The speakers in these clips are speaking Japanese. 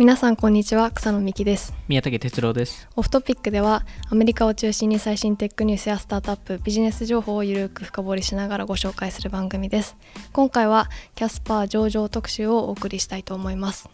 皆さんこんにちは草野美希です。宮武哲郎です。オフトピックではアメリカを中心に最新テックニュースやスタートアップビジネス情報をゆるく深掘りしながらご紹介する番組です。今回はキャスパー上場特集をお送りしたいと思います。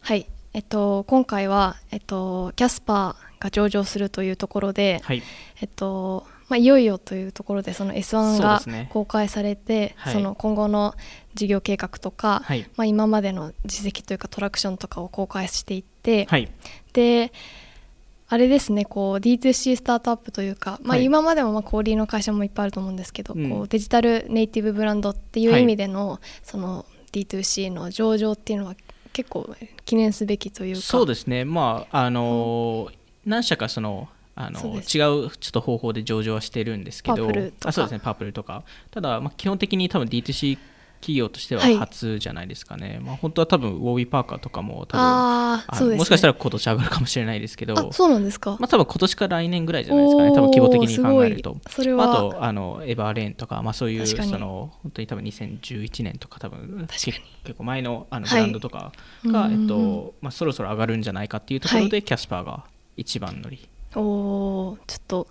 はいえっと今回はえっとキャスパーが上場するというところで、はい。えっとまあ、いよいよというところでその S1 そうが公開されてそ,、はい。の今後の事業計画とか、はい。まあ、今までの実績というかトラクションとかを公開していって、はい。であれですねこう D2C スタートアップというか、まあ、はい。今までもまあ小売りの会社もいっぱいあると思うんですけど、うん。こうデジタルネイティブブランドっていうはい意味での,、その D2C の上場っていうのは結構記念すべきというか。そうですね。まああのー何社かそのあの違うちょっと方法で上場はしてるんですけどパープルとか。あそうですねパープルとか。ただ、まあ、基本的に多分 D2C 企業としてははい。初じゃないですかね、まあ、本当は多分ウォービーパーカーとかも多分ああそうです、ね、もしかしたら今年上がるかもしれないですけどあそうなんですか、まあ、多分今年か来年ぐらいじゃないですかね。多分規模的に考えると。それは。まああとあのエバーレーンとか、まあ、そういうその本当に多分2011年とか多分確かに。結結構前のあのはい。ブランドとかが、うんうんうんえっとまあ、そろそろ上がるんじゃないかっていうところで、キャスパーが一番乗り。いおおちょっと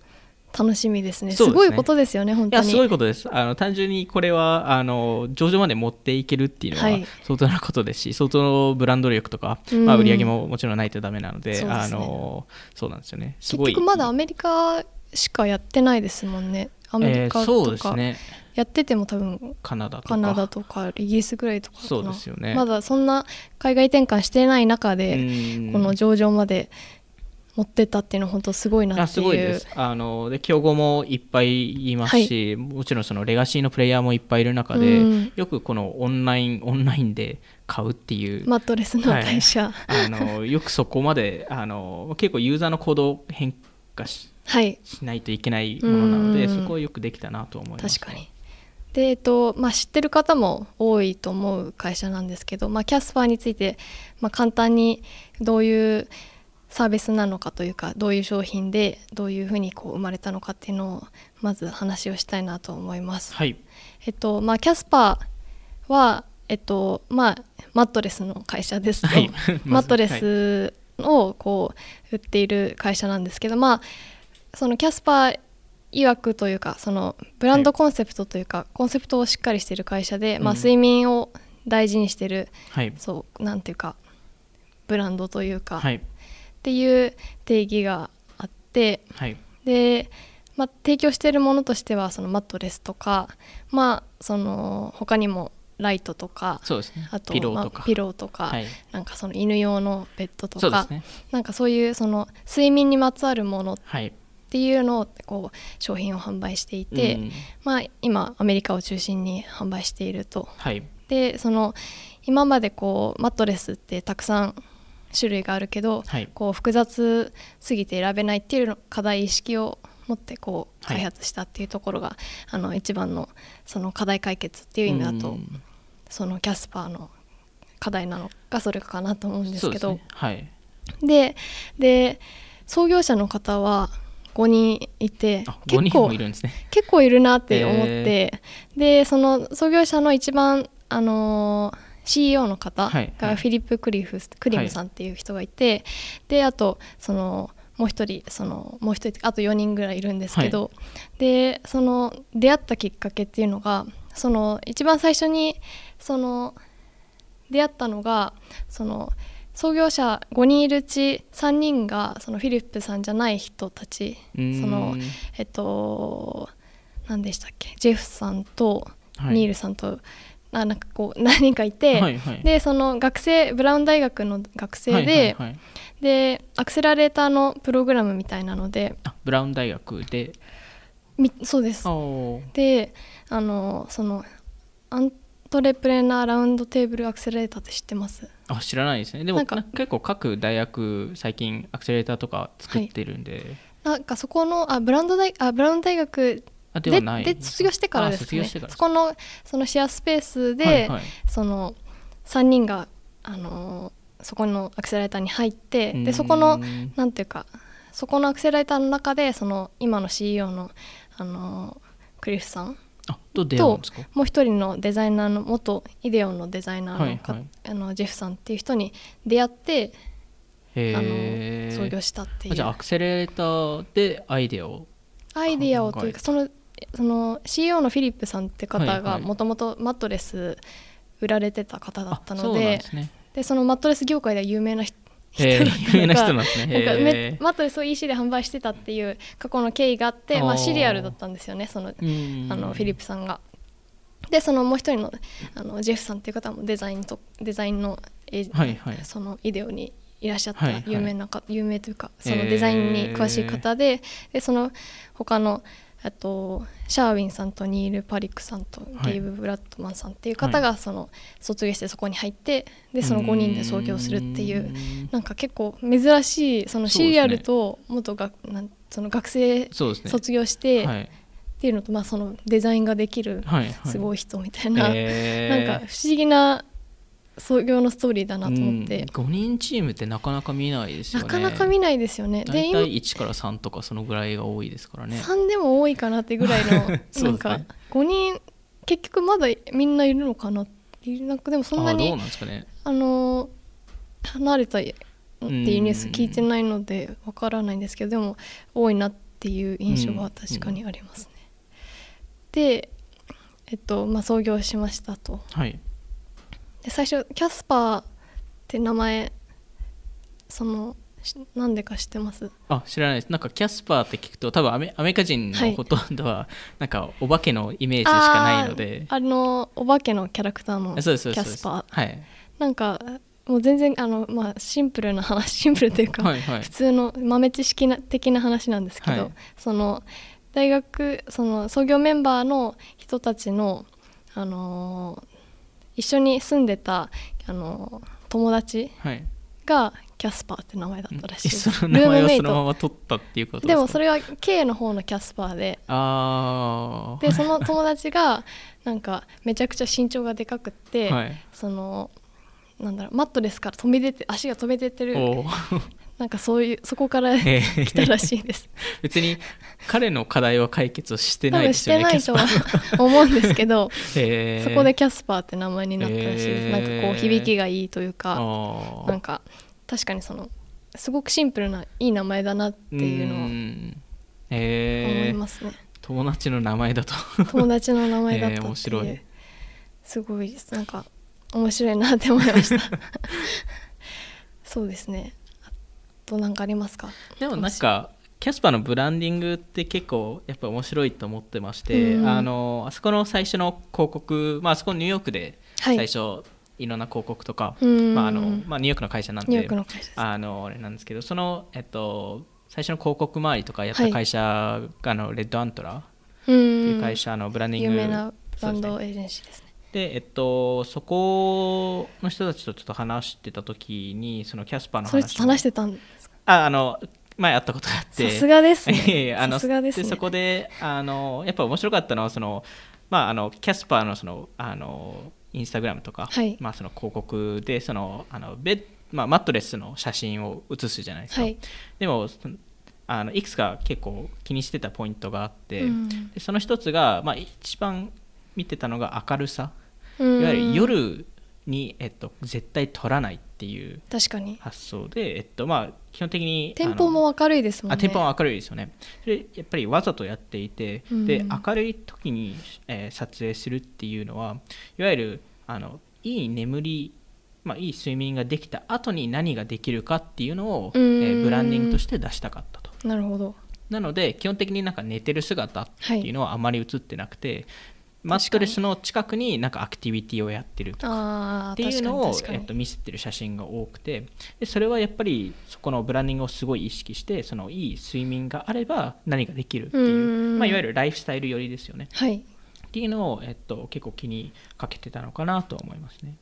楽しみですね。ね。すごいことですよね本当に。やすごいことです。あの単純にこれはあの上場まで持っていけるっていうのははい。相当なことですし、相当のブランド力とか、うん。まあ、売り上げももちろんないとダメなのでそうね。あのそうなんですよね。すごい。結局まだアメリカしかやってないですもんね。アメリカえーそうとかですね。やってても多分カナダとか。カナダとかイギリスぐらいとかそうですよね。まだそんな海外転換してない中でうん。この上場まで持ってったっていうのは本当すごいなあっていう。すごいです。あので競合もいっぱいいますし、もちろんそのレガシーのプレイヤーもいっぱいいる中で、うん。よくこのオンラインオンラインで買うっていう、マットレスの会社。あのよくそこまであの結構ユーザーの行動を変化しはい。しないといけないものなのでうん。そこはよくできたなと思います。確かに。で、えっとまあ、知ってる方も多いと思う会社なんですけど、まあ、キャスパーについて、まあ、簡単にどういうサービスなのかというかどういう商品でどういうふうにこう生まれたのかっていうのをまず話をしたいなと思います。はい。えっとまあ、キャスパーは、えっとまあ、マットレスの会社ですと、はい。マットレはいスをこう売っている会社なんですけど、まあ、そのキャスパー曰くというかそのブランドコンセプトというか、コンセプトをしっかりしている会社で、まあ、うん。睡眠を大事にしてる、はい。そうなんていうかブランドというか、はいっていう定義があってはい。で、まあ、提供しているものとしてはそのマットレスとか、まあ、その他にもライトとかそうですね。あとピローとか、まあピローとか、はい。なんかその犬用のベッドとか、そうですね。なんかそういうその睡眠にまつわるものっはいていうのをこう商品を販売していて、うん。まあ、今アメリカを中心に販売していると。はい。でその今までこうマットレスってたくさん種類があるけど、はい。こう複雑すぎて選べないっていう課題意識を持ってこうはい。開発したっていうところが、あの一番のその課題解決っていう意味だと、うん。そのキャスパーの課題なのがそれかなと思うんですけど。ですね。はい。でで創業者の方は5人いてあ5人もいるんですね。結構いるなって思って、でその創業者の一番あのー CEO の方はいはい。がフィリップ・クリフクリムさんっていう人がいて、であとそのもう一人そのもう一人あと4人ぐらいいるんですけど、でその出会ったきっかけっていうのがその一番最初にその出会ったのがその創業者5人いるうち3人がそのフィリップさんじゃない人たちそのえっと何でしたっけジェフさんとはい。ニールさんと、あなんかこう 何人かいて、はいはい。でその学生ブラウン大学の学生で、はいはいはい。でアクセラレーターのプログラムみたいなのであブラウン大学で？みそうです。であのそのアントレプレナーラウンドテーブルアクセラレーターって知ってます？あ知らないですね。でもなんかな結構各大学最近アクセラレーターとか作ってるんで、なんかそこのあブランド大あブラウン大学であではない。で卒業してからあです。ねそこのそのシェアスペースで、はいはい。その3人が、あのーそこのアクセラレーターに入ってでそこのなんていうかそこのアクセラレーターの中でその今の CEO の、あのークリフさんあと出会うんですか？もう一人のデザイナーの元イデオンのデザイナーのか、はいはい。あのジェフさんっていう人に出会ってあの創業したっていう。あじゃあアクセレーターでアイデアをアイディアをというかそのその CEO のフィリップさんって方はいはい。がもともとマットレス売られてた方だったあそうなんのでですね。でそのマットレス業界では有名な人な人なんマットレスを EC で販売してたっていう過去の経緯があってまあ、シリアルだったんですよねそのうん。あのフィリップさんが。でそのもう一人のあのジェフさんっていう方もデザインとデザインのはいはい。そのイデオにいらっしゃったはいはい。有名なか、有名というかそのデザインに詳しい方で,、でその他のあとシャーウィンさんとニール・パリックさんとはいゲイブ・ブラッドマンさんっていう方がその卒業してそこに入ってでその5人で創業するっていううんなんか結構珍しいそのシリアルと元がなんその学生卒業してはい。っていうのと、まあ、そのデザインができるすごい人みたいな、なんか不思議な創業のストーリーだなと思って、うん、5人チームってなかなか見ないですよね。なかなか見ないですよね。大体1から3とかそのぐらいが多いですからね。3でも多いかなってぐらいのね なんか5人結局まだみんないるのかななんかでもそんなにね。あの離れたっていうニュース聞いてないのでわからないんですけどでも多いなっていう印象は確かにありますね。で、えっとまあ、創業しましたと。はいで最初キャスパーって名前そのしなんでか知ってます？あ知らないです。なんかキャスパーって聞くと多分アメアメリカ人はいのほとんどはなんかお化けのイメージしかないので、あーあのお化けのキャラクターのキャスパーはい。なんかもう全然あの、まあ、シンプルな話 シンプルというか、はいはい。普通の豆知識な的な話なんですけど、はい。その大学その創業メンバーの人たちの、あのー一緒に住んでた、あのー友達はい。がキャスパーって名前だったらしいです。その名前をそのまルームメイま取ったっていうことトですか？でもそれは K の方のキャスパーで。でその友達がなんかめちゃくちゃ身長がでかくって、はい。そのなんだろうマットレスから飛び出て足が飛び出てるなんかそういうそこから来たらしいです。別に彼の課題は解決してないですよねてないとは思うんですけど パーそこでキャスパーって名前になったらしいです、へーなんかこう響きがいいというかなんか確かにそのすごくシンプルないい名前だなっていうのをん。思いますね、友達の名前だと。友達の名前だった 面白い。すごいなんか面白いなって思いました。そうですね。あと何かありますか？でもなんかキャスパーのブランディングって結構やっぱ面白いと思ってまして、うんあのあそこの最初の広告、まああそこニューヨークではい。最初いろんな広告とか、うん。まああのまあ、ニューヨークの会社なんでニューヨークの会社あのあれなんですけどその、えっと、最初の広告周りとかやった会社が、あのレッドアントラっっていう会社のブランディング、有名なブランドエージェンシーですね。で、えっと、そこの人たちとちょっと話してた時にそのキャスパーの話も話してたんですかああの前会ったことがあって。さすがですね。えあのさすがですね。そこであのやっぱ面白かったのはその、まあ、あのキャスパーのそのあのインスタグラムとか、はい。まあ、その広告でそのあのベッまあ、マットレスの写真を写すじゃないですか、はい。でもあのいくつか結構気にしてたポイントがあって、うん。でその一つが、まあ、一番見てたのが明るさ。いいわゆる夜に、えっと、絶対撮らないっていう確かに。発想で、えっとまあ、基本的に店舗も明るいですもんね。あ店舗は明るいですよね。それやっぱりわざとやっていて、うん。で明るい時に、えー撮影するっていうのはいわゆるあのいい眠り、まあ、いい睡眠ができた後に何ができるかっていうのを、えうん。ーブランディングとして出したかったと。なるほど。なので基本的になんか寝てる姿っていうのはあまり映ってなくて、マットレスの近くになんかアクティビティをやってるとかっていうのを、えっと、見せてる写真が多くてでそれはやっぱりそこのブランディングをすごい意識してそのいい睡眠があれば何ができるっていううん。まあ、いわゆるライフスタイル寄りですよね。はい。っていうのを、えっと、結構気にかけてたのかなと思いますね。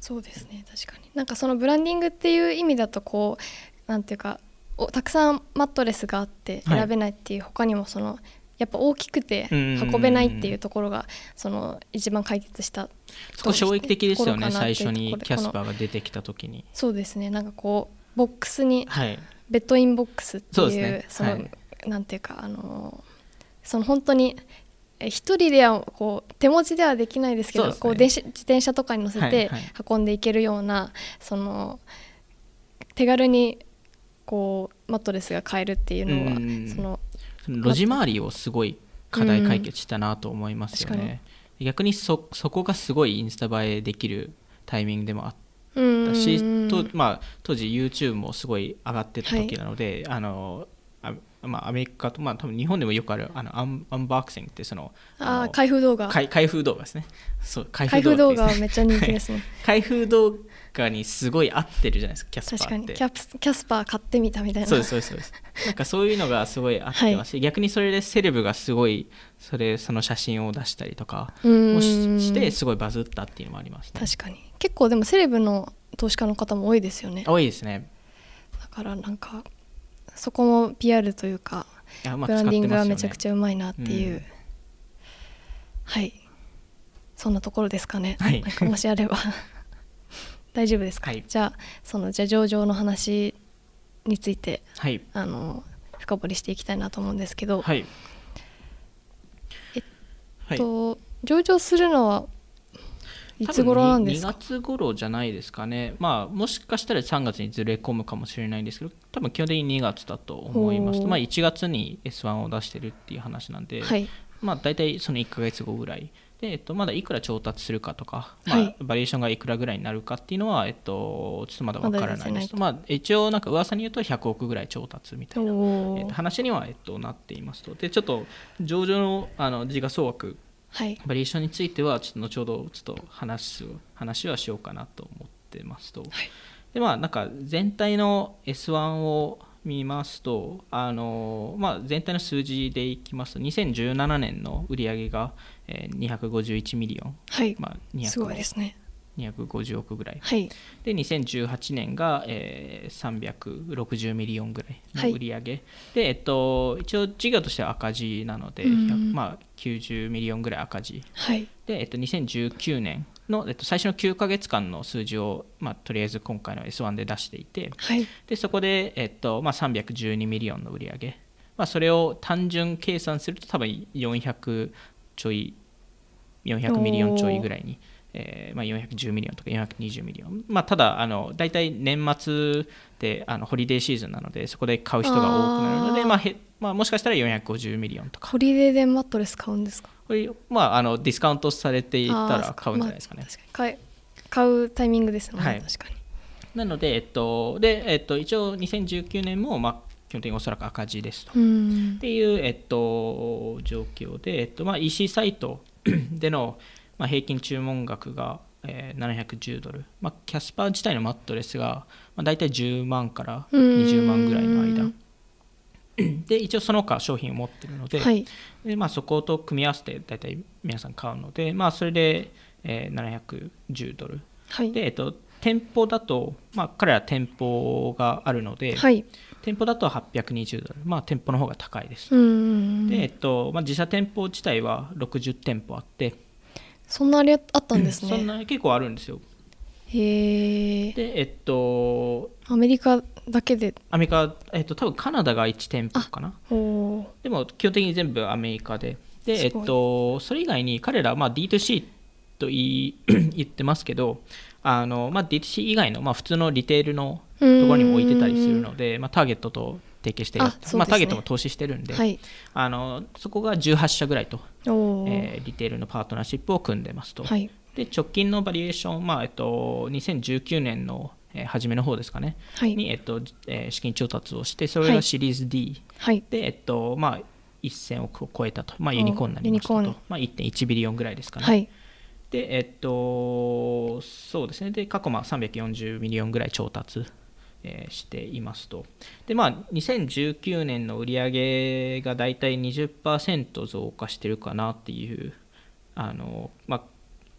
そうですね確かに。なんかそのブランディングっていう意味だとこうなんていうかおたくさんマットレスがあってはい。選べないっていう、他にもそのやっぱ大きくてうん。運べないっていうところがその一番解決したそこ衝撃的ですよね最初に Casper が出てきた時に。そうですね。なんかこうボックスにはい、 bed in box っていうね。その、はい。なんていうかあのその本当にえ一人ではこう手持ちではできないですけどね。こう電車自転車とかに乗せてはいはい。運んでいけるような、その手軽にこうマットレスが買えるっていうのはそのロジ周りをすごい課題解決したなと思いますようん逆にそそこがすごいインスタ映えできるタイミングでもあっうんたし、とまあ、当時 YouTube もすごい上がってた時なので、あのあまあ、アメリカと、まあ、多分日本でもよくあるあのアンアンバークシングってそのあーあの開封動画。開開封動画ですね。そう開開封動画っていうはめっちゃ人気ですね。開封動画にすごい合ってるじゃないですかキャスパーってにキャプキャスパー買ってみたみたいなそうですそうですそうですなんかそういうのがすごい合ってますし、逆にそれでセレブがすごいそれその写真を出したりとかうんもしてすごいバズったっていうのもありますね確かに結構でもセレブの投資家の方も多いですよね多いですねだからなんかそこも PR というかいやまあブランディングがめちゃくちゃうまいなっていう、うんはいそんなところですかね、はいもしあれば大丈夫ですか、はい。じゃあそのじゃあ上場の話についてはい。あの深掘りしていきたいなと思うんですけど、はい。えっはいと上場するのはいつ頃なんですか？2月頃じゃないですかね。まあもしかしたら3月にずれ込むかもしれないんですけど多分基本的に2月だと思います。まあ1月に S1 を出してるっていう話なんで、はい。まあ大体その1ヶ月後ぐらいで、えっと、まだいくら調達するかとか、まあはい。バリエーションがいくらぐらいになるかっていうのは、えっと、ちょっとまだわからないです。ままあ、一応なんか噂に言うと100億ぐらい調達みたいな、えっと、話には、えっと、なっていますと。でちょっと上場のあの時価総額はい。バリエーションについてはちょっと後ほどちょっと話す話はしようかなと思ってますと、でまあなんか全体の S1 を見ますとあの、まあ、全体の数字でいきますと2017年の売上が、えー251 million、はい、まあ、200すごいですね。250億ぐらい。はい。で2018年が、えー360 million ぐらいの売り上げ、で、えっと、一応事業としては赤字なので、うん。100まあ、90 million ぐらい赤字。はい。で、えっと、2019年の、えっと、最初の9ヶ月間の数字を、まあ、とりあえず今回の S1 で出していてはい。でそこで、えっとまあ、312 million の売り上げ、まあ、それを単純計算すると多分400ちょい400 million ちょいぐらいに、えーまあ、410 million とか420 million、まあ、ただあの大体年末であのホリデーシーズンなのでそこで買う人が多くなるのでまあへまあ、もしかしたら450 million とか。ホリデーでマットレス買うんですか？これ、まあ、あのディスカウントされていたら買うんじゃないですかね。まあ。買え買うタイミングですよね、はい。確かに。なので、えっとでえっと、一応2019年も、まあ、基本的におそらく赤字ですと。うん。っていう、えっと、状況で、えっとまあ、EC サイトでの、まあ、平均注文額が、えー710ドル、まあ、キャスパー自体のマットレスが、まあ、大体10万から20万ぐらいの間で一応その他商品を持ってるので,、はい。でまあ、そこと組み合わせて大体皆さん買うので、まあ、それで、えー710ドル。はい。で、えっと、店舗だと、まあ、彼ら店舗があるので、はい。店舗だと820ドル、まあ、店舗の方が高いです。うんで、えっとまあ、自社店舗自体は60店舗あって、そんなあれあったんですそんねな結構あるんですよ。へえで、えっと、アメリカだけで？アメリカ、えっと、多分カナダが1店舗かな。でも、基本的に全部アメリカで。で、えっと、それ以外に彼ら、まあ、D2C と言い 言ってますけど、あのまあ、D2C 以外の、まあ、普通のリテールのところにも置いてたりするので、まあ、ターゲットと提携してやってね。まあ、ターゲットも投資してるんで、はい。あのそこが18社ぐらいと、えーリテールのパートナーシップを組んでますと。はい。で直近のバリエーション、まあえっと、2019年の、えー初めの方ですかね、はい。に、えっとえー資金調達をして、それはい。がシリーズ D はい。で、えっとまあ、1000億を超えたと、まあ、ユニコーンになりましたとまあ、1.1 billion ぐらいですかね。はい。で、えっと、そうですね、で過去まあ340 million ぐらい調達、えーしていますと。で、まあ、2019年の売り上げがだいたい20%増加してるかなっていう、あのまあ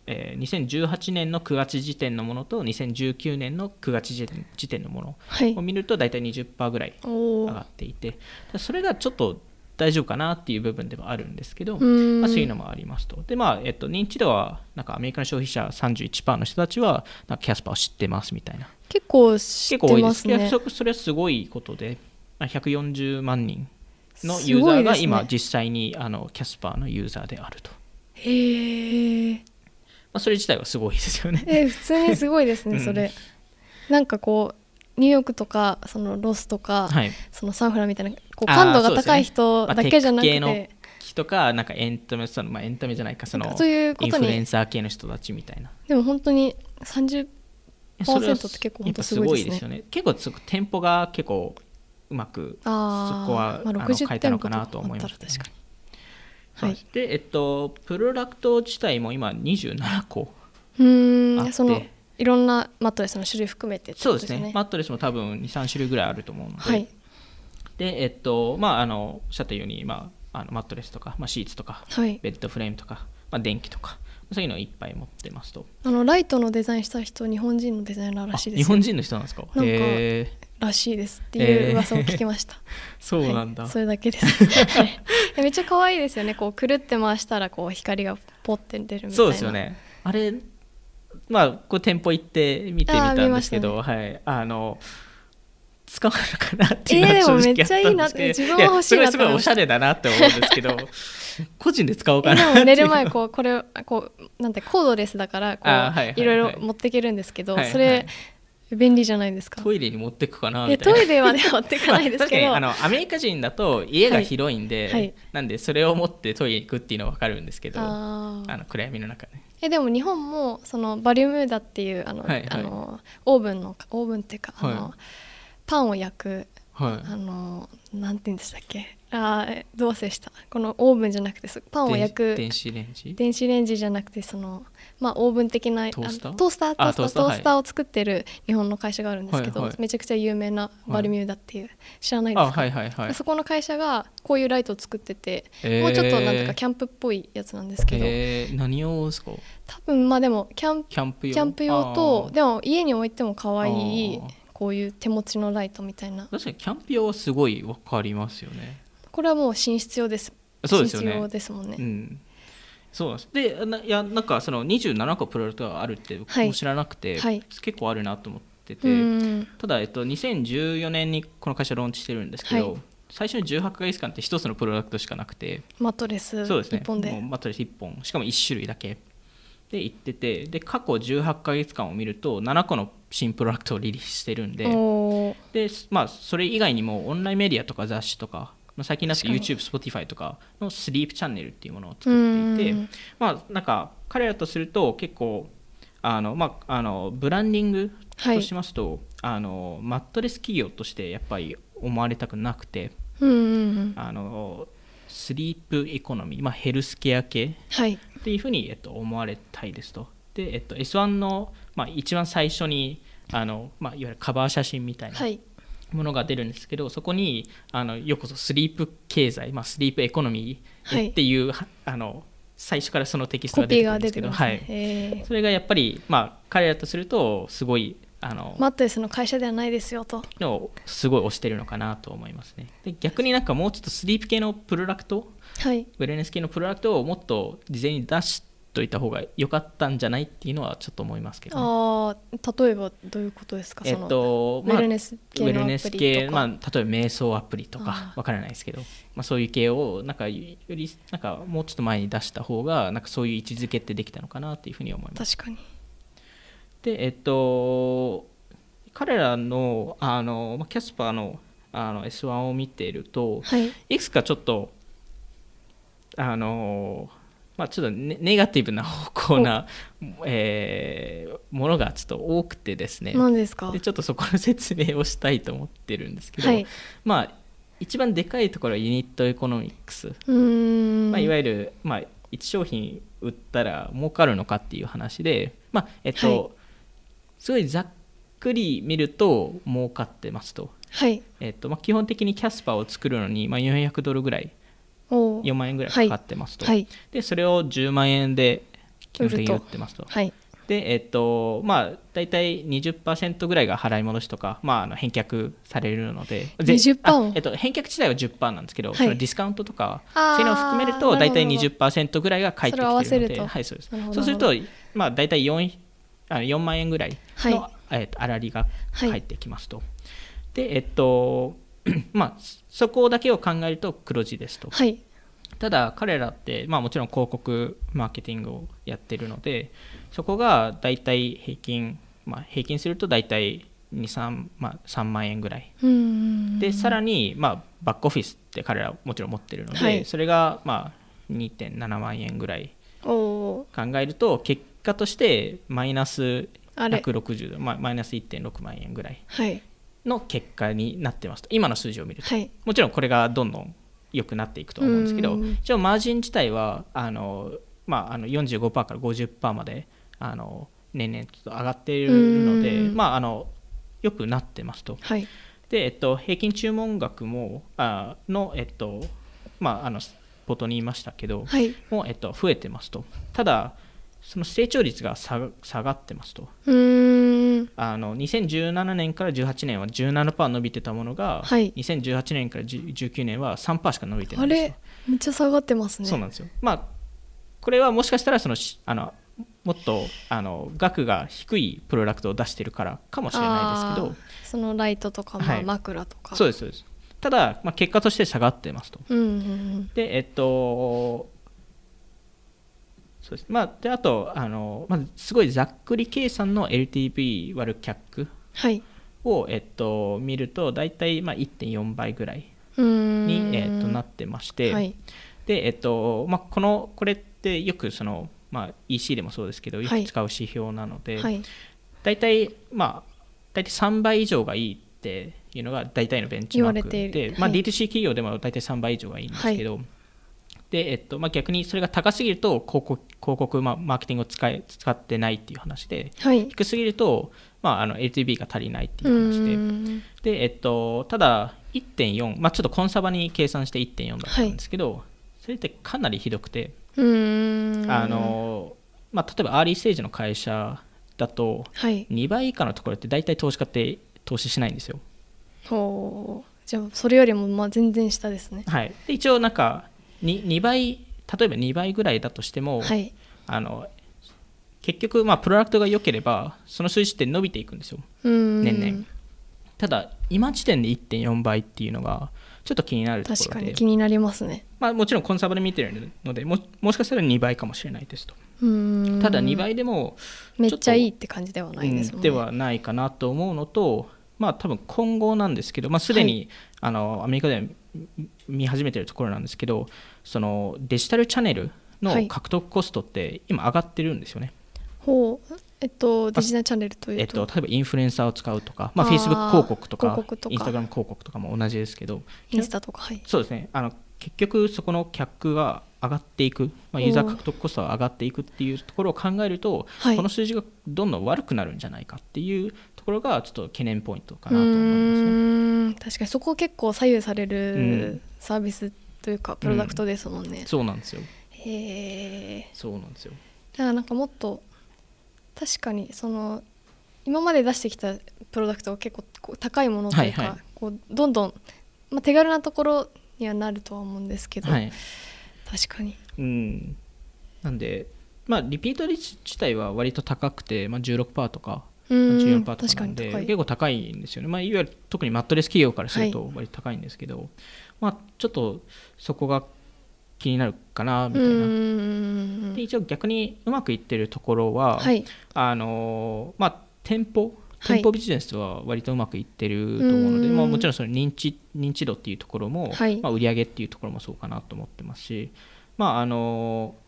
えー2018年の9月時点のものと2019年の9月時点のものはい。を見ると大体20%ぐらい上がっていてそれがちょっと大丈夫かなっていう部分ではあるんですけど、うん。まあ、そういうのもありますと。で、まあ、えっと、認知度は、なんかアメリカの消費者31%の人たちは、なんかキャスパーを知ってますみたいな。結構知結って構多いです。そそれはすごいことで、まあ、140万人のユーザーが今実際にあのキャスパーのユーザーであると、へえまあ、それ自体はすごいですよね。え普通にすごいですね、うん。それ。なんかこうニューヨークとかそのロスとか、はい。そのサンフランみたいなこう感度が高い人だけじゃなくて、まあテック系人かなんかエンタメその、まあ、エンタメじゃないかそのうインフルエンにサー系の人たちみたいな。でも本当に30それはって結構本当すごいですね。よね。結構店舗が結構うまくそこは、まあ、あの60変えたのかなと思います、あったら確かにはい。でえっとプロダクト自体も今27個うーあって。んそのいろんなマットレスの種類含めてってそうですね。マットレスも多分23種類ぐらいあると思うので、はい。でえっとまああのおっしゃったように、まあ、あのマットレスとか、まあ、シーツとかはい。ベッドフレームとか、まあ、電気とかそういうのをいっぱい持ってますと。あのライトのデザインした人日本人のデザイナーらしいです日本人の人なんですか？なんからしいですっていう噂を聞きました、そうなんだ、はい、それだけです、はい、めっちゃ可愛いですよね。こうくるって回したらこう光がポッて出るみたいな。そうですよね。あれまあこう店舗行って見てみたんですけど、はい。あの使わないのかなっていうのは正直あったんですけど、めっちゃいいなって自分は欲しいなやすごいすごいおしゃれだなって思うんですけど。個人で使おうかなっていう。も寝る前こうこれこうなんてコードレスだからこう、はいはいはい。いろいろ持っていけるんですけど、はいはいそれ便利じゃないですか？トイレに持ってくかなみトイレはね持っていかないですけど、まああのアメリカ人だと家が広いんで、はい。はいなんでそれを持ってトイレに行くっていうのは分かるんですけどああーの暗闇の中で、えでも日本もそのバリュームーダっていうあの、はいはい。あのオーブンのオーブンっていうかあの、はいパンを焼くはあのなんて言うんでしたっけ？あどう忘れした。このオーブンじゃなくてそパンを焼く電子レンジ？電子レンジじゃなくてそのまあオーブン的なあトースター？トースタートースターあトースターを作ってる日本の会社があるんですけど、はいはい。めちゃくちゃ有名なバルミューダっていう、知らないであすか、はいはいはい。そこの会社がこういうライトを作ってて、えー。もうちょっとなんていうかキャンプっぽいやつなんですけど、えー、何用ですか？多分まあでもキャンキャンプ用？キャンプ用とでも家に置いても可愛いこういう手持ちのライトみたいな。確かにキャンプ用はすごい分かりますよね。これはもう寝室用です。そうですよね。寝室用ですもんね、うん。そうなんです。でないやなんかその27個プロダクトがあるって僕はい。も知らなくて、はい。結構あるなと思ってて、うん。ただ、えっと、2014年にこの会社ローンチしてるんですけど、はい。最初の18ヶ月間って一つのプロダクトしかなくて。マットレスそうですね。一本で。もうマットレス1本。しかも1種類だけ。で行ってて。で過去18ヶ月間を見ると7個の新プロダクトをリリースしてるんで。で、まあ、それ以外にもオンラインメディアとか雑誌とか、まあ、最近だと YouTube、Spotify とかのスリープチャンネルっていうものを作っていてうんまあなんか彼らとすると結構あの、まあ、あのブランディングはい。としますと、あのマットレス企業としてやっぱり思われたくなくてうんうんうん。あのスリープエコノミー、まあ、ヘルスケア系はい。っていうふうに、えっと、思われたいですと。で、えっと、S1 の、まあ、一番最初にあの、まあ、いわゆるカバー写真みたいなはい。ものが出るんですけど、そこにあのよくぞスリープ経済、まあ、スリープエコノミはい。ーっていう、はあの最初からそのテキストコが出てくるんですけど、ね、はい、それがやっぱり、まあ、彼らとするとすごいあの、マットレスの会社ではないですよと。のをすごい推してるのかなと思いますね。で逆になんかもうちょっとスリープ系のプロダクトはい。ウェルネス系のプロダクトをもっと事前に出しといた方が良かったんじゃないっていうのはちょっと思いますけど、ね、あー例えばどういうことですか？えっそのと、ウェルネスウ系のアェルネスプリ系、とか、まあ、例えば瞑想アプリとかわからないですけど、まあ、そういう系をなんかよりなんかもうちょっと前に出した方がなんかそういう位置づけってできたのかなっていうふうに思います。確かに。でえっと彼らのあのまあキャスパーのあの S1 を見ているとはい。いくつかちょっとあのまあちょっとネネガティブな方向な、えーものがちょっと多くてですね。何ですか？でちょっとそこの説明をしたいと思ってるんですけど、はい。まあ一番でかいところはユニットエコノミックス、まあ、いわゆる、まあ、1商品売ったら儲かるのかっていう話で、まあえっとはい。すごいざっくり見ると儲かってますと、はい。えっとまあ、基本的にキャスパーを作るのに、まあ、400ドルぐらい4万円ぐらいかかってますと、はい。でそれを10万円で基本的に売ってますと。はい。でえっとまあ大体20%ぐらいが払い戻しとか、まあ、あの返却されるので。ぜ20%あえっと、返却自体は10%なんですけど、はい。そのディスカウントとかそういうのを含めると大体なるほど20%ぐらいが返ってきてるので。そうですなるほど。そうすると、まあ、大体 4, あの4万円ぐらいの、はえっと粗利がはい。返ってきますと、でえっと まあそこだけを考えると黒字ですと。はい。ただ彼らって、まあ、もちろん広告マーケティングをやってるのでそこが大体平均、まあ、平均すると大体23、まあ、3万円ぐらい。うんでさらに、まあ、バックオフィスって彼らもちろん持ってるので、はい。それが、まあ、2.7万円ぐらい。考えると結果としてマイナスあれ。160まあマイナス1.6万円ぐらい。はいの結果になってますと今の数字を見ると。はい。もちろんこれがどんどん良くなっていくと思うんですけどうん。一応マージン自体はあの、まあ、あの45%から50%まであの年々ちょっと上がっているので、うん。まあ、あのよくなってますと。はい。で、えっと、平均注文額もあの、えっとまあ、あの冒頭に言いましたけど、はい。もう、えっと、増えてますと。ただその成長率が下がってますとあの2017年から18年は17%伸びてたものが、はい。2018年から10 19年は3%しか伸びてなあいんですよ。れめっちゃ下がってますね。そうなんですよ。まあこれはもしかしたらそのしあのもっとあの額が低いプロダクトを出してるからかもしれないですけどそのライトとか、まあはい。枕とか。そうですそうです。ただ、まあ、結果として下がってますと。うんうんうん。でえっとそうです。まあであとあの、まあ、すごいざっくり計算の LTV 割るキャックはい。を、えっと、見ると大体まあ1.4倍ぐらいに、えっと、なってまして、はい。でえっとまあ、このこれってよくその、まあ、EC でもそうですけどよはい。く使う指標なので、はい。大体まあ大体3倍以上がいいっていうのが大体のベンチマークで、まあ、るはい。D2C 企業でも大体3倍以上がいいんですけど、でえっとまあ、逆にそれが高すぎると広告広告まあマーケティングを使え使ってないっていう話ではい。低すぎると、まあ、あの LTV が足りないってういう話で。で、えっと、ただ1.4、まあ、ちょっとコンサバに計算して1.4だったんですけど、それってかなりひどくて、うーん。あのまあ、例えばアーリーステージの会社だとはい。2倍以下のところって大体投資家って投資しないんですよ。ほう。じゃあそれよりもまあ全然下ですね。はい、で一応なんか 2, 2倍例えば2倍ぐらいだとしても、はい。あの結局まあプロダクトが良ければその数字って伸びていくんですよ。うーん。年々。ただ今時点で1.4倍っていうのがちょっと気になるとこ確かろでに気になりますね。まあ、もちろんコンサバで見てるのでももしかしたら2倍かもしれないですと。うーん。ただ2倍でもめっちゃいいって感じではないですもんね、うんではないかなと思うのとまあ多分今後なんですけど、まあ、すでに、あのアメリカでは見見始めてるところなんですけどそのデジタルチャンネルはい。の獲得コストって今上がってるんですよね、ほう。えっとデジタルチャンネルというえっと、と、例えばインフルエンサーを使うとか、まあ、Facebook 広告とか広告とか。インスタグラム広告とかも同じですけどインスタとかはい。そうですね。あの結局そこの客が上がっていく、まあ、ユーザー獲得コストが上がっていくっていうところを考えると、はい。この数字がどんどん悪くなるんじゃないかっていうところがちょっと懸念ポイントかうなと思いますね。確かにそこ結構左右されうん。るサービスというかプロダクトですもんね、そうなんですよ。へえそうなんですよ。だからなんかもっと確かにその今まで出してきたプロダクトが結構こう高いものというか、はいはい。こうどんどん、まあ、手軽なところにはなるとは思うんですけど、はい。確かに。うん。なんでまあリピート率自体は割と高くて、まあ、16%とか14%と確かなんで結構高いんですよね、まあ、いわゆる特にマットレス企業からすると割と高いんですけど、まあ、ちょっとそこが気になるかなみたいな。で一応逆にうまくいってるところは、はい。あのーまあ、店舗？はい。店舗ビジネスは割とうまくいってると思うので、うーん。まあ、もちろんその認知認知度っていうところも、はい。まあ、売上っていうところもそうかなと思ってますし、まああのー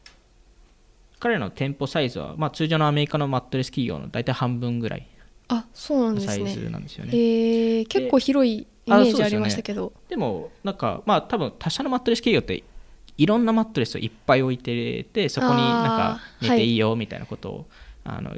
彼らの店舗サイズは、まあ、通常のアメリカのマットレス企業の大体半分ぐらいあそうなんのサイですね。ズなんですよね。えー、結構広いイメージありましたけど。でもなんかまあ多分他社のマットレス企業っていろんなマットレスをいっぱい置いててそこになんか寝ていいよみたいなことを、あの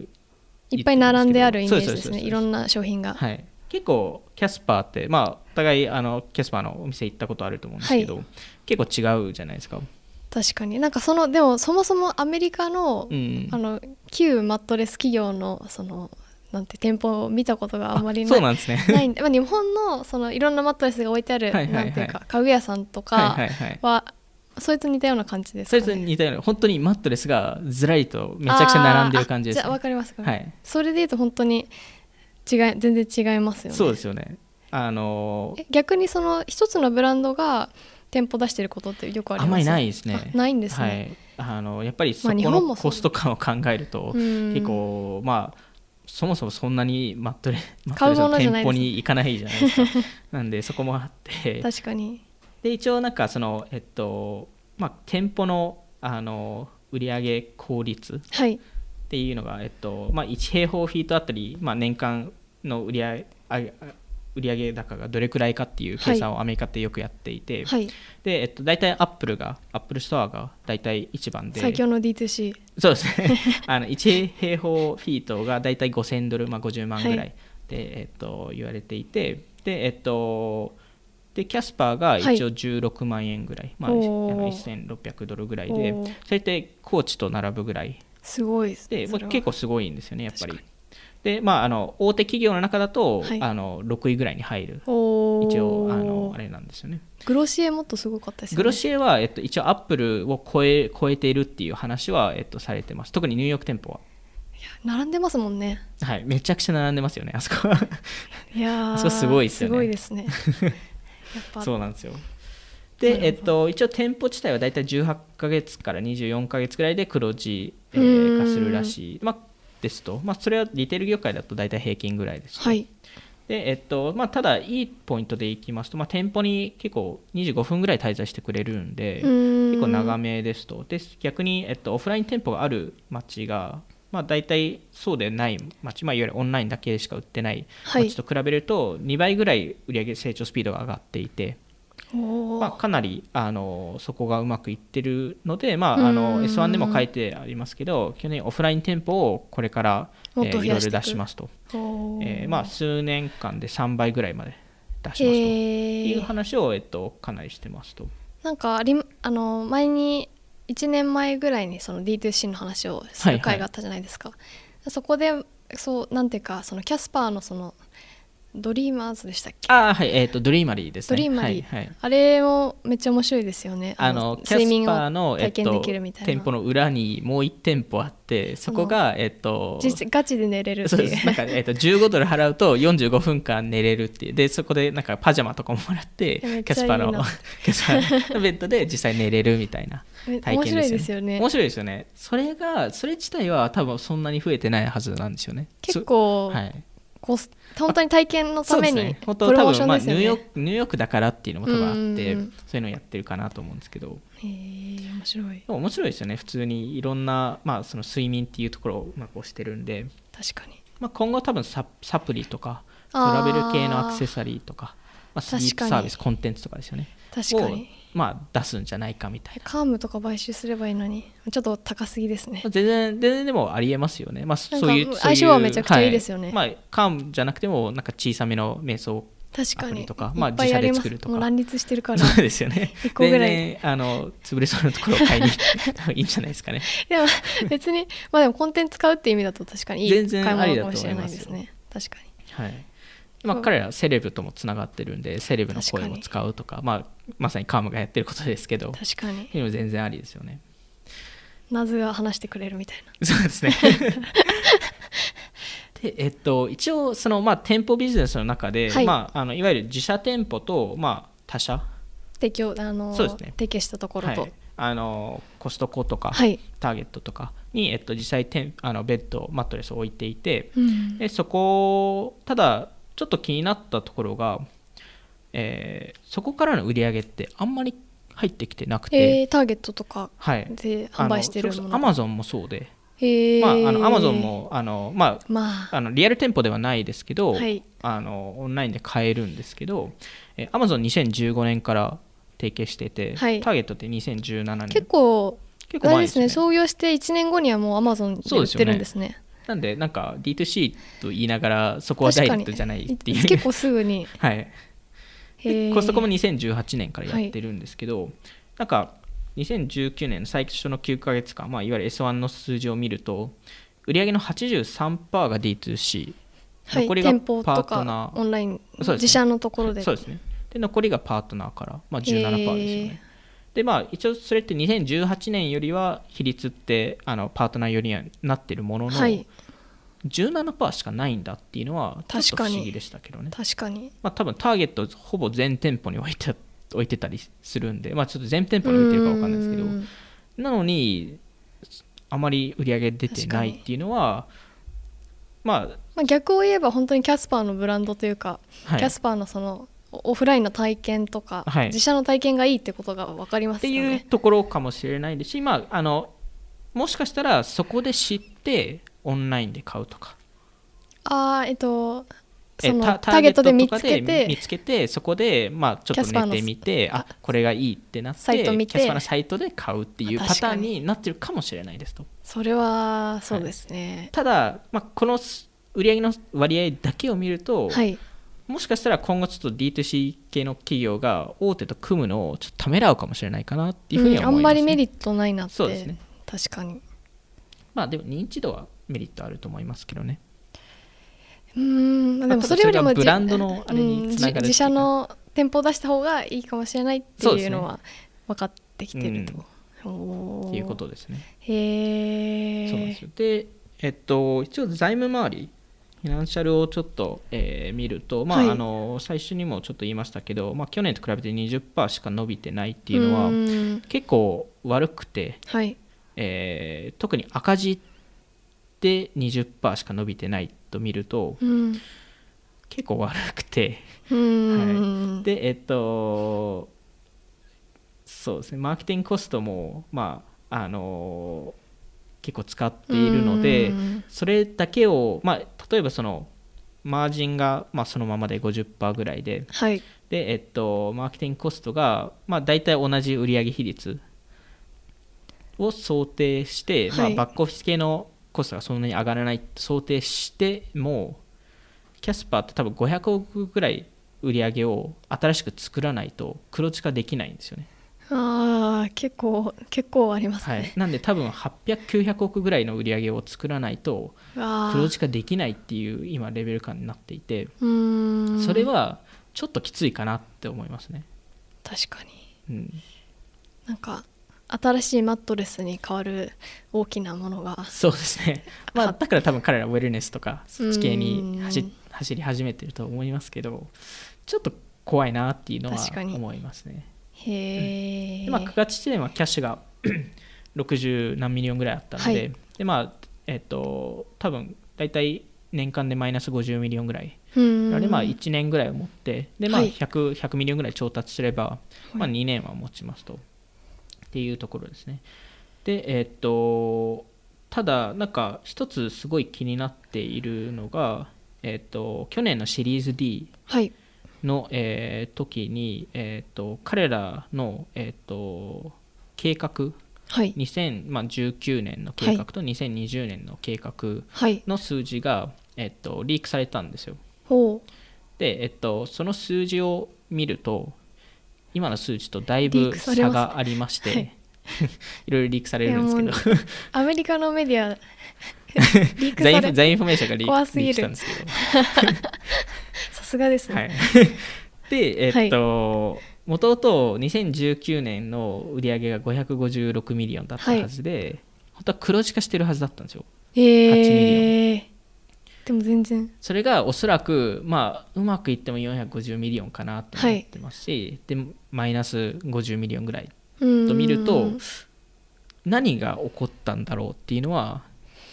いっぱい並んであるイメージですね。いろんな商品が、はい、結構キャスパーってまあお互いあのキャスパーのお店行ったことあると思うんですけど、結構違うじゃないですか。確かになんかそのでもそもそもアメリカの,、うんあの旧マットレス企業のそのなんて店舗を見たことがあんまりなそうなんですね。ないまあ、日本のそのいろんなマットレスが置いてある、はいはいはいなんていうか家具屋さんとかはいはいはい。は、それと似たような感じですそれ。と似たような本当にマットレスがずらりとめちゃくちゃ並んでる感じです、ね。じゃあ分かりますか、はい。それでいうと本当に違い全然違いますよね。そうですよね。あのえ逆にその一つのブランドが店舗出してることってよくありますあんまりないですね。あないんですね、はい、あのやっぱりそこのコスト感を考えると、うん。結構まあそもそもそんなにマットレマッ店舗に行かないじゃないですか。なんでそこもあって。確かに。で一応なんかそのえっとまあ店舗のあの売上効率はい。っていうのが、えっとまあ、1平方フィートあたり、まあ、年間の売上あ売上高がどれくらいかっていう計算をアメリカってよくやっていて、はい。でえっと、大体 Apple が Apple Store が大体一番で最強の D2C そうですね。あの1平方フィートが大体5000ドル、まあ、50万ぐらいで、はい。えっと、言われていてでえっとでキャスパーが一応16万円ぐらい、まあ、あおー。の1600ドルぐらいでそれってコーチと並ぶぐらい。すごいでまあ、結構すごいんですよねやっぱりでまああの大手企業の中だと、はい。あの6位ぐらいに入る。一応あのあれなんですよね。グロシエもっとすごかったですよね。グロシエは、えっと、一応アップルを超え超えているっていう話は、えっと、されてます。特にニューヨーク店舗は、並んでますもんね。はい、めちゃくちゃ並んでますよねあそこ。はいやー あそこすごいっすよね。すごいですね。やっぱ。そうなんですよ。で、ど。えっと、一応店舗自体は大体18ヶ月から24ヶ月ぐらいで黒字、化するらしい、まあ、ですと、まあ、それはリテール業界だと大体平均ぐらいです、はい。でえっとまあ、ただいいポイントでいきますと、まあ、店舗に結構25分ぐらい滞在してくれるんで結結構長めですと。で逆に、えっと、オフライン店舗がある街が、まあ、大体そうでない街、まあ、いわゆるオンラインだけでしか売ってないはい。街と比べると2倍ぐらい売上成長スピードが上がっていて、おーまあ、かなりあのそこがうまくいってるので、まあ、あのうん S1 でも書いてありますけど基本的にオフライン店舗をこれから、えーいろいろ出しますと、えーまあ、数年間で3倍ぐらいまで出しますと。へいうー話を、えっと、かなりしてますと。なんかありあの前に1年前ぐらいにその D2C の話をする会があったじゃないですか、そこでそうなんていうかその Casper のそのドリーマーズでしたっけ？ああはい、えっ、と、 Dreamery ですね。 Dreamery、はいはい。あれもめっちゃ面白いですよね。あのキャス睡眠を体験できるみたいな、店舗の裏にもう1店舗あってそこが、えっと、実ガチで寝れるっていう。そうです。なんか、えっと、15ドル払うと45分間寝れるっていう。でそこでなんかパジャマとかももらって Casper の Casper のベッドで実際寝れるみたいなめ体験ですよね。面白いですよね。面白いですよね。それがそれ自体は多分そんなに増えてないはずなんですよね。結構、そはいこう本当に体験のためにね。本当プロモーションですよね、ニューヨークニューヨークだからっていうのも多分あってうんそういうのをやってるかなと思うんですけど。へえ面白い。面白いですよね普通にいろんな、まあ、その睡眠っていうところをうまく押してるんで、確かに。まあ、今後多分ササプリとかトラベル系のアクセサリーとか、まあ、スリープサービスコンテンツとかですよね。確かに。を、まあ、出すんじゃないかみたいな。カームとか買収すればいいのに。ちょっと高すぎですね。まあ全然全然でもありえますよね、まあ、そういう相性はめちゃくちゃい。いですよね。はまあ、カームじゃなくてもなんか小さめの瞑想確かに。とかいまあ自社っぱいあります。で作るとか。もう乱立してるから。そうですよね。一個ぐらい。あの潰れそうなところを買いに行って いいんじゃないですかね。でも別にまあでもコンテンツ買うっていう意味だと確かにいい全然買い物かもしれないですね。確かに。はいまあ、彼らセレブともつながってるんでセレブの声を使うとかまあ、まさにカームがやってることですけど確かに。でも全然ありですよね。ナズが話してくれるみたいな。そうですね。でえっと、一応その、まあ、店舗ビジネスの中で、はい。まあ、あのいわゆる自社店舗と、まあ、他社、提供あのそうですね。提携したところと。はい、あのコストコとか、はい、ターゲットとかに、えっと、実際店あのベッドマットレスを置いていてうん。でそこただちょっと気になったところが、えーそこからの売り上げってあんまり入ってきてなくて、えーターゲットとかはい、で販売してるものアマゾンもそうで、へえまあ、あのアマゾンもあの、まあ、まあ。あのリアル店舗ではないですけど、はい。あのオンラインで買えるんですけど、えー、Amazon2015 年から提携してて、はい。ターゲットって2017年。結構結構前ですすね創業して1年後にはもうアマゾンで売ってるんですねなんでなんか D2C と言いながらそこはダイレクトじゃないっていう。結構すぐに。はい、コストコも2018年からやってるんですけど、なんか2019年の最初の9ヶ月間、まあ、いわゆる S1 の数字を見ると売上の83%が D2C はい残りがパートナー。かオンラインね。自社のところで。そうですね。で残りがパートナーから、まあ、17%ですよへね。でまあ一応それって2018年よりは比率ってあのパートナーよりにはなってるものの、はい17%しかないんだっていうのはちょっと不確かに思議でしたけどね。確かに。まあ多分ターゲットほぼ全店舗に置いて置いてたりするんでまあちょっと全店舗に置いてるか分かんないですけどうん。なのにあまり売り上げ出てないっていうのはままあ、逆を言えば本当にキャスパーのブランドというか、あ、はい、キャスパーのそのオフラインの体験とか、はい。自社の体験がいいってことが分かりまっていうすよね。ところかもしれないですし、まあ、あのもしかしたらそこで知ってオンラインで買うとか。ああえっとえそのタターゲットで見つけて見つけてそこで、まあ、ちょっと寝てみてあこれがいいってなってサイト見て。キャスパーのサイトで買うっていうあパターンにになってるかもしれないですと。それはそうですね。ただ、まあ、この売上の割合だけを見ると、はい、もしかしたら今後ちょっと D2C 系の企業が大手と組むのをちょっとためらうかもしれないかなっていうふうにうんは思います、ね。あんまりメリットないなって。そうですね。確かに。まあでも認知度はメリットあると思いますけどね。うーんまあでまあもそれよりもブランドのあれにうんつながる自自社の店舗を出した方がいいかもしれないっていうのは分かってきてると。っていうことですね。へえ。そうなんですよ。でえっと一応財務周りフィナンシャルをちょっと、えー見ると、まあはい。あの最初にもちょっと言いましたけど、まあ、去年と比べて20%しか伸びてないっていうのは結構悪くて、はい。えー特に赤字で20%しか伸びてないと見るとうん。結構悪くてうーん。でえっとそうですねマーケティングコストもまああの結構使っているのでうんそれだけをまあ例えばそのマージンがまあそのままで50%ぐらいではい。でえっとマーケティングコストがまあ大体同じ売上比率を想定して、はいまあ、バックオフィス系のコストがそんなに上がらないと想定してもキャスパーって多分500億ぐらい売り上げを新しく作らないと黒字化できないんですよね、ああ結構結構ありますはい。ね。、なんで多分800900億ぐらいの売り上げを作らないとあ黒字化できないっていう今レベル感になっていてそれはちょっときついかなって思いますね、確かに。うん、なんか新しいマットレスに変わる大きなものが。そうですね、まあ、だから多分彼らウェルネスとかそっち系にうん走走り始めてると思いますけどちょっと怖いなっていうのは思いますね。へえ、で、まあ、9月時点はキャッシュが 60何 million ぐらいあったので,、はい。でまあえっと多分大体年間でマイナス50 million ぐらい。うん。なのでまあ1年ぐらいを持ってで、まあ、はい。100, 100 million ぐらい調達すれば、まあ、はい。2年は持ちますとっていうところですね。でえっとただなんか一つすごい気になっているのがえっと去年のシリーズ D はい。の、えー時に、えー、と彼らの、えー、と計画はい。2019年の計画と2020年の計画はい。の数字が、えー、とリークされたんですよ。ほう。で、えっと、その数字を見ると今の数値とだいリーぶ差がありまして、はい。い、ろいろリークされるんですけど。アメリカのメディア リークされフザインフォメーションがリークしたんですけど。さすがですね、はい、でえっともともと2019年の売り上げが556 million だったはずで、本当は黒字化してるはずだったんですよ。へえでも全然。それがおそらく、まあ、うまくいっても450 million かなと思ってますし、でマイナス50 million ぐらいと見ると何が起こったんだろうっていうのは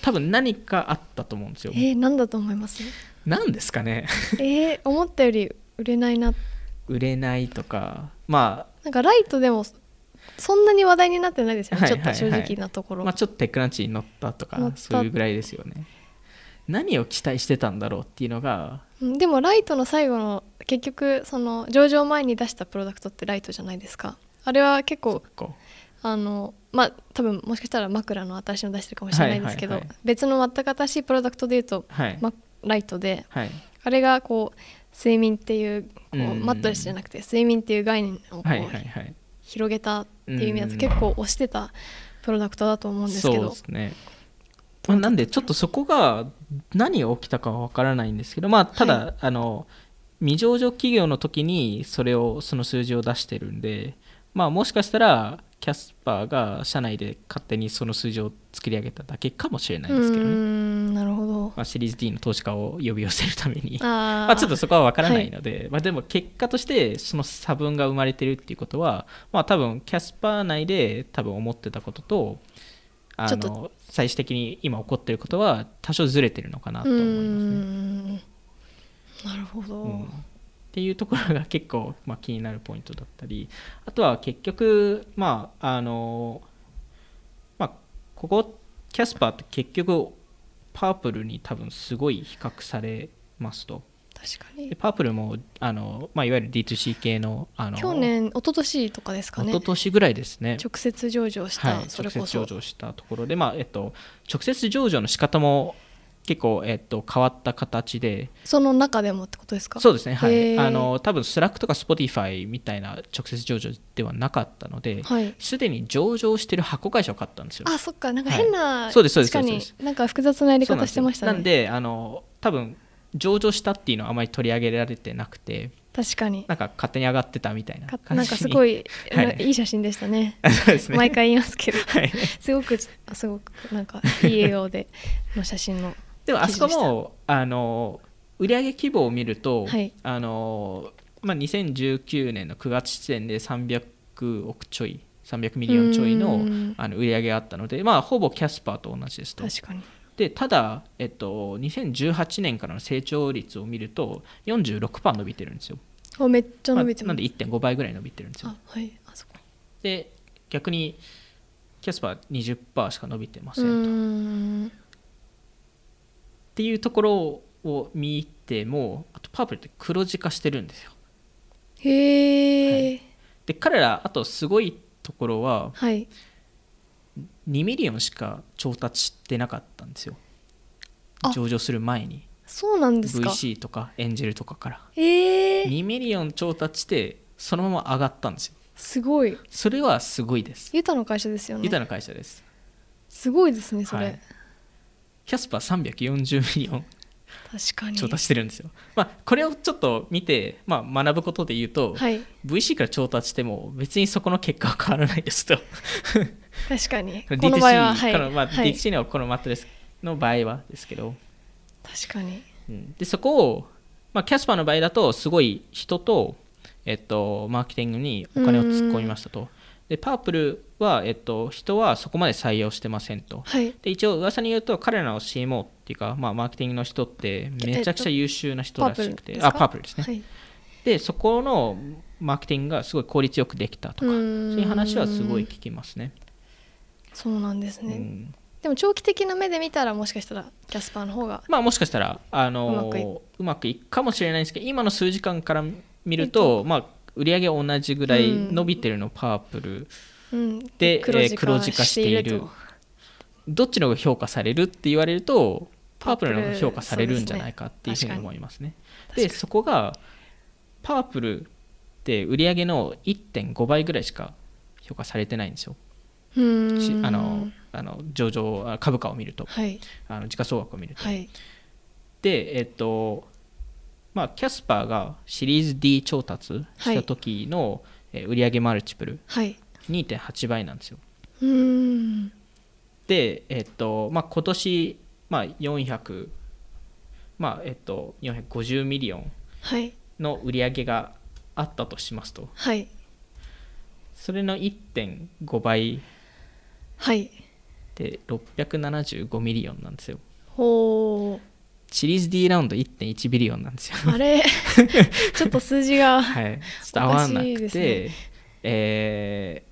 多分何かあったと思うんですよ。えー、なんだと思います？何ですかね。えー、思ったより売れないな。売れないとかまなんかライトでもそんなに話題になってないですよね、はいちょっと正はいはい直なところ、あまあ、ちょっとテックランチに乗ったとかそういうぐらいですよね。何を期待してたんだろうっていうのがうんでもライトの最後の結局その上場前に出したプロダクトってライトじゃないですか。あれは結構こあのまあ多分もしかしたら枕の新しいの出してるかもしれないですけど、はいはいはい。別の全く新しいプロダクトでいうとうはい、マライトではい。あれがこう睡眠っていうこううん。マットレスじゃなくて睡眠っていう概念をこうはいはいはい。広げたっていう意味だうんと結構推してたプロダクトだと思うんですけそうどですね、まあ、なんでちょっとそこが何が起きたかは分からないんですけどまあただ、はあの未上場企業の時にそれをその数字を出してるんでまあもしかしたらキャスパーが社内で勝手にその数字を作り上げただけかもしれないですけどね、なるほど、まあ、シリーズ D の投資家を呼び寄せるために。あまあ、ちょっとそこは分からないので、はい、まあ、でも結果としてその差分が生まれてるっていうことは、まあ、多分キャスパー内で多分思ってたこととあの最終的に今起こってることは多少ずれてるのかなと思いますね。なるほど、うん、っていうところが結構、まあ、気になるポイントだったりあとは結局まああのまあここ Casper って結局 Purple に多分すごい比較されますと。確かに。 Purple もあの、まあ、いわゆる D2C 系のあの去年一昨年とかですかね。一昨年ぐらいですね。直接上場した、はい、直接上場したところで、まあえっと、直接上場の仕方も結構、えっと、変わった形で。その中でもってことですか？そうですねはい。あの多分 Slack とか Spotify みたいな直接上場ではなかったので、すでに上場してる箱会社を買ったんですよ。あそっか。なんか変な、はい、そうですそうです。確かになんか複雑なやり方してましたね。なんであの多分上場したっていうのはあまり取り上げられてなくて確かに。なんか勝手に上がってたみたいななんかすごい、はい、いい写真でしたね。ね、毎回言いますけど、はい、すごくすごくなんかいい笑顔での写真のでもあそこもあの売上規模を見ると、はい、あのまあ、2019年の9月時点で300億ちょい300 million ちょいのあの売り上げがあったので、まあ、ほぼ Casper と同じですと。確かにでただ、えっと、2018年からの成長率を見ると46%伸びてるんですよ。あめっちゃ伸びてます、まあ、なんで1.5倍ぐらい伸びてるんですよ。はい。あそこで逆に Casper 20%しか伸びてませんと。っていうところを見てもあと Purple って黒字化してるんですよ。へえ、はい、で彼らあとすごいところは、はい、2 million しか調達してなかったんですよ。上場する前に。そうなんですか。VC とかエンジェルとかから。へえ2 million 調達してそのまま上がったんですよ。すごい。それはすごいです。ユタの会社ですよね。ユタの会社です。すごいですねそれ、はい。キャスパー340 million確かに。調達してるんですよ、まあ、これをちょっと見て、まあ、学ぶことで言うと、はい、VC から調達しても別にそこの結果は変わらないですと確かに。D2C この場合は、はい、まあ、D2C のこのマットレスの場合はですけど。確かに、うん、でそこを、まあ、キャスパーの場合だとすごい人と、えっと、マーケティングにお金を突っ込みましたと。でパープルは、えっと、人はそこまで採用してませんと、はい、で一応噂に言うと彼らの CMO っていうか、まあ、マーケティングの人ってめちゃくちゃ優秀な人らしくて、えっと、あパープルですね、はい、でそこのマーケティングがすごい効率よくできたとかそういう話はすごい聞きますねそうなんですね、うん、でも長期的な目で見たらもしかしたらキャスパーの方がまあもしかしたらあのうまくいく。かもしれないんですけど今の数時間から見ると、まあ売上同じぐらい伸びてるのパープル。で、黒字化している。どっちの方が評価されるって言われるとパープルの方が評価されるんじゃないかっていうふうに思いますね。でそこがパープルって売上の1.5倍ぐらいしか評価されてないんですよ。あのあの上場株価を見ると、はい、あの時価総額を見ると。はい、でえっとまあ、キャスパーがシリーズ D 調達した時の売上マルチプル、はい、2.8倍なんですよ。うん。で、えっとまあ、今年、まあ、400、まあえっと、450 million の売り上げがあったとしますと、はい、それの1.5倍で675 million なんですよ。ほう。シリーズ D ラウンド1.1 billion なんですよ。あれ？ちょっと数字が、はい、ちょっと合わなくて、ね。え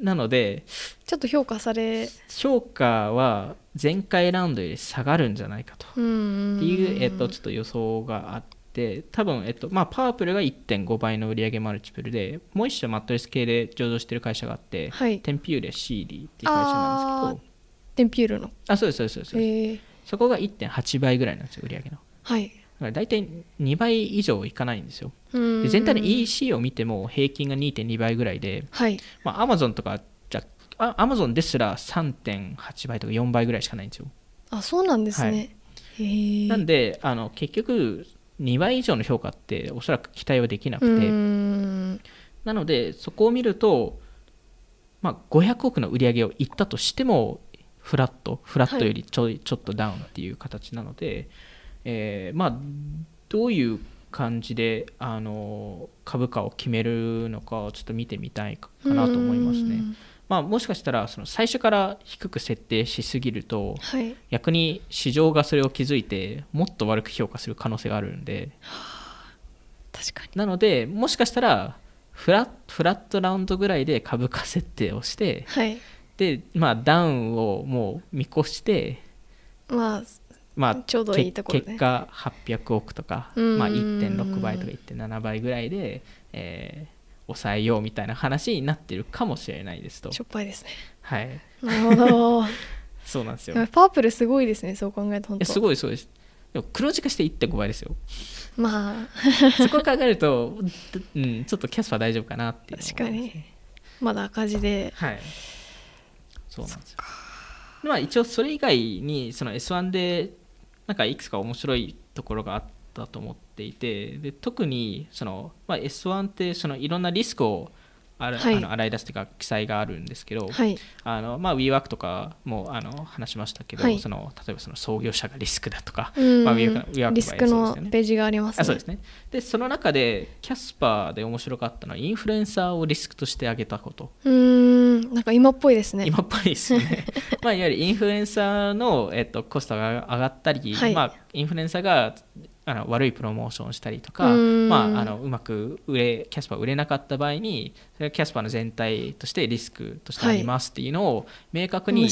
ー、なのでちょっと評価され評価は前回ラウンドより下がるんじゃないかと。っていう、えっと、ちょっと予想があって多分、えっとまあ、パープルが1.5倍の売上マルチプルでもう一社マットレス系で上場してる会社があって、はい、テンピュールシーリーっていう会社なんですけど。テンピューレの。あそうですそうですそうです、えー。そこが1.8倍ぐらいなんですよ売り上げの。はい。だから大体2倍以上いかないんですよ。で全体の EC を見ても平均が2.2倍ぐらいで、はい。まあ、Amazon とかじゃあ Amazon ですら3.8倍とか4倍ぐらいしかないんですよ。あそうなんですね、はい、なんであの結局2倍以上の評価っておそらく期待はできなくて。なのでそこを見るとまあ、500億の売り上げをいったとしてもフラットフラットよりちょ,、い、ちょっとダウンっていう形なので、えーまあ、どういう感じであの株価を決めるのかをちょっと見てみたいかなと思いますね。まあ、もしかしたらその最初から低く設定しすぎると、はい、逆に市場がそれを気づいてもっと悪く評価する可能性があるんで、確かに。なのでもしかしたらフラフラットラウンドぐらいで株価設定をして、はい、で、まあ、ダウンをもう見越してまあまあ、ちょうどいいところ、ね、結果800億とか、まあ、1.6倍とか1.7倍ぐらいで、えー、抑えようみたいな話になってるかもしれないですと。しょっぱいですね。はい。なるほど。そうなんですよ。パープルすごいですねそう考えると。本当すごいそうです。でも黒字化して1.5倍ですよ。まあ。そこを考えると、うん、ちょっとキャスパー大丈夫かなっていう、ね、確かに。まだ赤字で。はい。そうなんですよ。まあ一応それ以外にその S1 でなんかいくつか面白いところがあったと思っていてで特にその、まあ、S1 ってそのいろんなリスクをある、はい、あの洗い出すというか記載があるんですけど、はい、あのまあ、WeWork とかもあの話しましたけど、はい、その例えばその創業者がリスクだとか、まあ、WeWork リスクのページがあります、ね、そうですね。でその中でキャスパーで面白かったのはインフルエンサーをリスクとして挙げたこと。うん。なんか今っぽいですね。今っぽいですよね。まあいわゆるインフルエンサーの、えっと、コストが上がったり、まあ、インフルエンサーがあの悪いプロモーションをしたりとか、まあ、あのうまく売れキャスパー売れなかった場合にそれはキャスパーの全体としてリスクとしてありますっていうのを明確に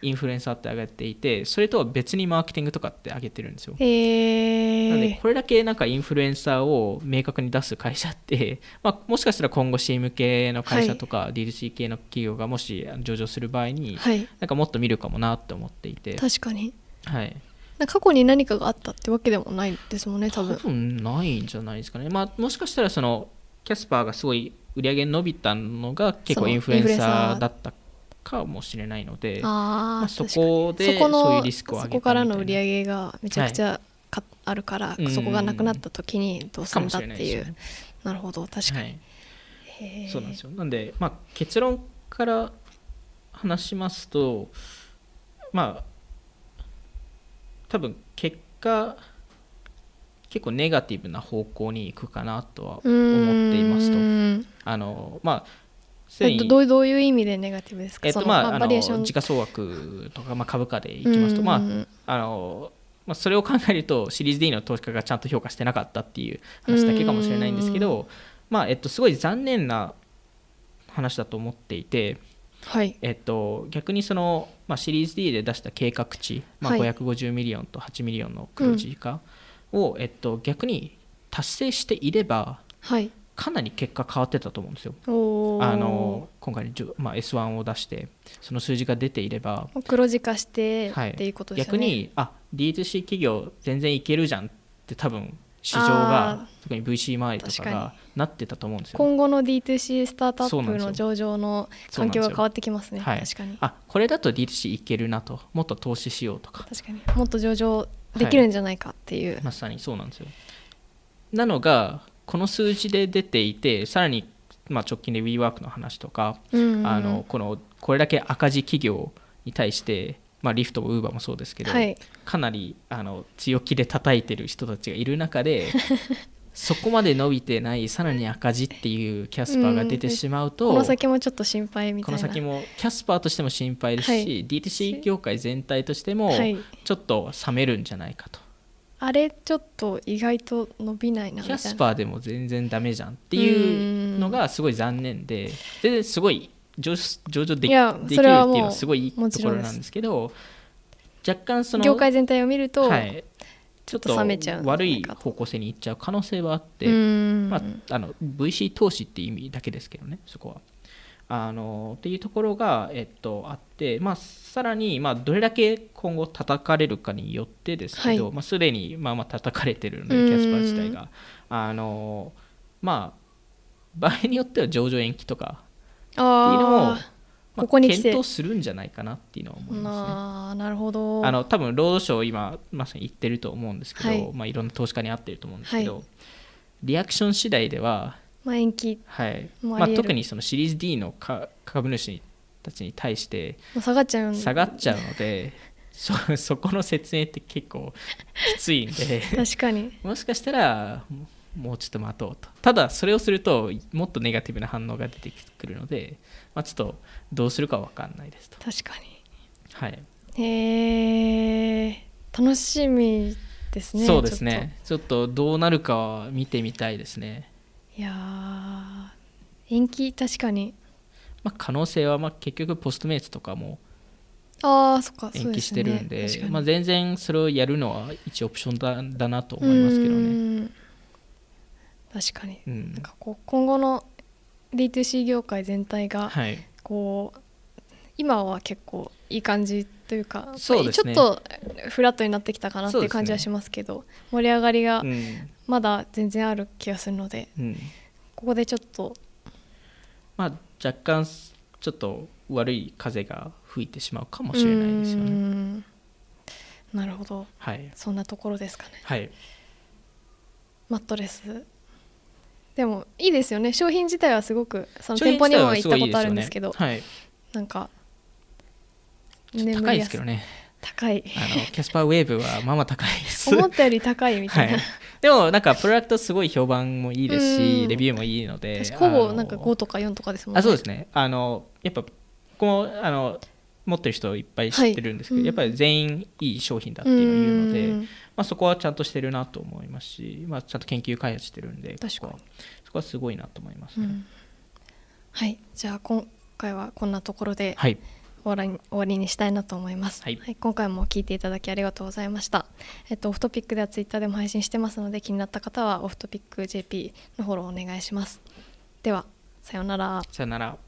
インフルエンサーって挙げていてそれとは別にマーケティングとかって挙げてるんですよ。なのでこれだけなんかインフルエンサーを明確に出す会社って、まあ、もしかしたら今後 CM 系の会社とか D2C 系の企業がもし上場する場合に、なんかもっと見るかもなって思っていて。確かに。はい過去に何かがあったってわけでもないですもんね多分。多分ないんじゃないですかね。まあもしかしたらそのキャスパーがすごい売り上げ伸びたのが結構インフルエンサーだったかもしれないのであ、まあ、そこでそういうリスクを上げたそこからの売り上げがめちゃくちゃか、はい、あるから、そこがなくなった時にどうするんだっていう、ね、なるほど確かに、はい、そうなんですよ。なんで、まあ、結論から話しますとまあ多分結果結構ネガティブな方向に行くかなとは思っていますと。あのまあえっと、どうどういう意味でネガティブですか、えっとまあ、あの時価総額とか、まあ、株価でいきますと、まああのまあ、それを考えるとシリーズ D の投資家がちゃんと評価してなかったっていう話だけかもしれないんですけど、まあえっと、すごい残念な話だと思っていて、はい。えっと、逆にその、まあ、シリーズ D で出した計画値、まあ、550 million と8 million の黒字化を、うん、えっと、逆に達成していれば、はい、かなり結果変わってたと思うんですよ。あの今回、まあ、S1 を出してその数字が出ていれば黒字化してっていうことですね、逆にあ D2C 企業全然いけるじゃんって多分市場が特に VC 周りとかがなってたと思うんですよ。今後の D2C スタートアップの上場の環境が変わってきますね、はい、確かに。あこれだと D2C いけるなと。もっと投資しようとか。確かに。もっと上場できるんじゃないかっていう、はい、まさにそうなんですよ。なのがこの数字で出ていてさらにまあ直近で WeWork の話とか、うんうん、あのこのこれだけ赤字企業に対してまあ、リフトもウーバーもそうですけど、はい、かなりあの強気で叩いてる人たちがいる中で そこまで伸びてないさらに赤字っていうキャスパーが出てしまうと、この先もちょっと心配みたいな。この先もキャスパーとしても心配ですし、はい、DTC 業界全体としてもちょっと冷めるんじゃないかと、あれちょっと意外と伸びないなキャスパーでも全然ダメじゃんっていうのがすごい残念で全然すごい上上場できるっていうのはすごいいいところなんですけど若干その業界全体を見ると、はい、ちょっと悪い方向性にいっちゃう可能性はあって、まあ、あの VC 投資っていう意味だけですけどねそこは。あのっていうところが、えっと、あって、まあ、さらに、まあ、どれだけ今後叩かれるかによってですけど、はい、まあ、すでに、まあ、まあ叩かれてるのでキャスパー自体が。あのまあ場合によっては上場延期とかっていうのもここに検討するんじゃないかなっていうのは思いますね。なるほど。あの多分労働省今まさに言ってると思うんですけど、はい。まあ、いろんな投資家に合ってると思うんですけど、はい、リアクション次第では、まあ、延期はい。まあ、特にそのシリーズ D の株主たちに対して下がっちゃうん下がっちゃうので そそこの説明って結構きついんで。確かに。もしかしたらもうちょっと待とうと。ただそれをするともっとネガティブな反応が出てくるので、まあ、ちょっとどうするか分かんないですと。確かはい。にへえ楽しみですねそうですね。ちょっと。どうなるかは見てみたいですね。いやー延期確かに。まあ可能性はまあ結局ポストメイツとかもああそっか延期してるんでねまあ、全然それをやるのは一オプションだだなと思いますけどうね。ん確かに。うん。なんかこう今後の D2C 業界全体がはい、こう今は結構いい感じというかそうね。ちょっとフラットになってきたかなっていう感じはしますけど盛り上がりがうん。まだ全然ある気がするのでうん。ここでちょっとまあ、若干ちょっと悪い風が吹いてしまうかもしれないですようね。ん。なるほど。はい、そんなところですかね。はい、マットレスでもいいですよね。商品自体はすごくその店舗にも行ったことあるんですけどはい、なんか高いですけどね。高い。あのキャスパーウェーブはまあまあ高いです。思ったより高いみたいな、はい、でもなんかプロダクトすごい評判もいいですし、うん。レビューもいいのでほぼなんか5とか4とかですもんね。あそうですね。あのやっぱこうあの持ってる人いっぱい知ってるんですけど、はい。やっぱり全員いい商品だっていうのを言うので、うんまあ、そこはちゃんとしてるなと思いますし、まあ、ちゃんと研究開発してるんで確かに。そこはすごいなと思います。ね、うん。はい。じゃあ今回はこんなところではい。終わりに終わりにしたいなと思います、はい。今回も聞いていただきありがとうございました。えっとオフトピックではツイッターでも配信してますので気になった方はオフトピック JP のフォローお願いします。ではさようなら。さよなら